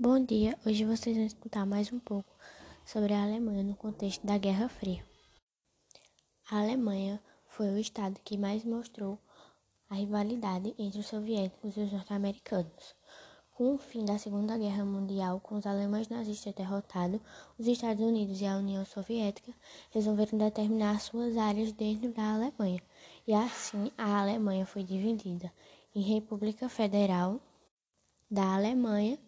Bom dia, hoje vocês vão escutar mais um pouco sobre a Alemanha no contexto da Guerra Fria. A Alemanha foi o estado que mais mostrou a rivalidade entre os soviéticos e os norte-americanos. Com o fim da Segunda Guerra Mundial, com os alemães nazistas derrotados, os Estados Unidos e a União Soviética resolveram determinar suas áreas dentro da Alemanha, e assim a Alemanha foi dividida em República Federal da Alemanha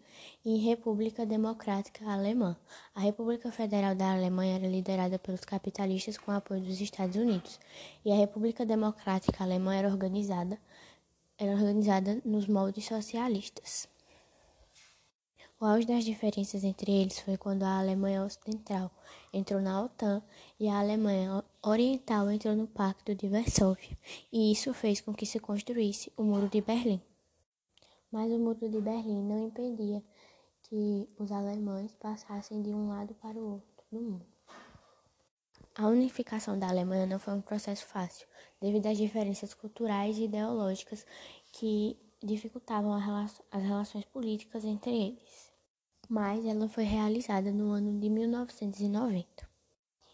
e República Democrática Alemã. A República Federal da Alemanha era liderada pelos capitalistas com apoio dos Estados Unidos, e a República Democrática Alemã era organizada era organizada nos moldes socialistas. O auge das diferenças entre eles foi quando a Alemanha Ocidental entrou na OTAN e a Alemanha Oriental entrou no Pacto de Varsóvia, e isso fez com que se construísse o Muro de Berlim. Mas o Muro de Berlim não impedia que os alemães passassem de um lado para o outro do mundo. A unificação da Alemanha não foi um processo fácil, devido às diferenças culturais e ideológicas que dificultavam as relações políticas entre eles. Mas ela foi realizada no ano de 1990.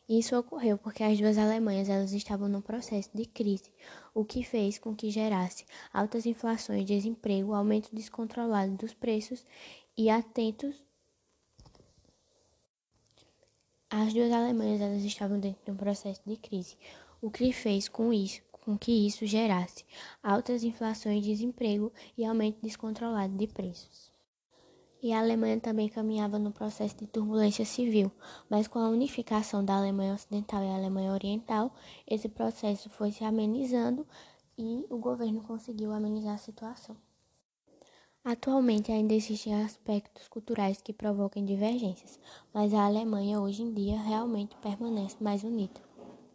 Isso ocorreu porque as duas Alemanhas elas estavam num processo de crise, o que fez com que gerasse altas inflações, desemprego, aumento descontrolado dos preços e atentos. As duas Alemanhas elas estavam dentro de um processo de crise, o que fez com isso com que isso gerasse altas inflações, desemprego e aumento descontrolado de preços e a Alemanha também caminhava no processo de turbulência civil, mas com a unificação da Alemanha Ocidental e Alemanha Oriental, esse processo foi se amenizando e o governo conseguiu amenizar a situação. Atualmente ainda existem aspectos culturais que provocam divergências, mas a Alemanha hoje em dia realmente permanece mais unida.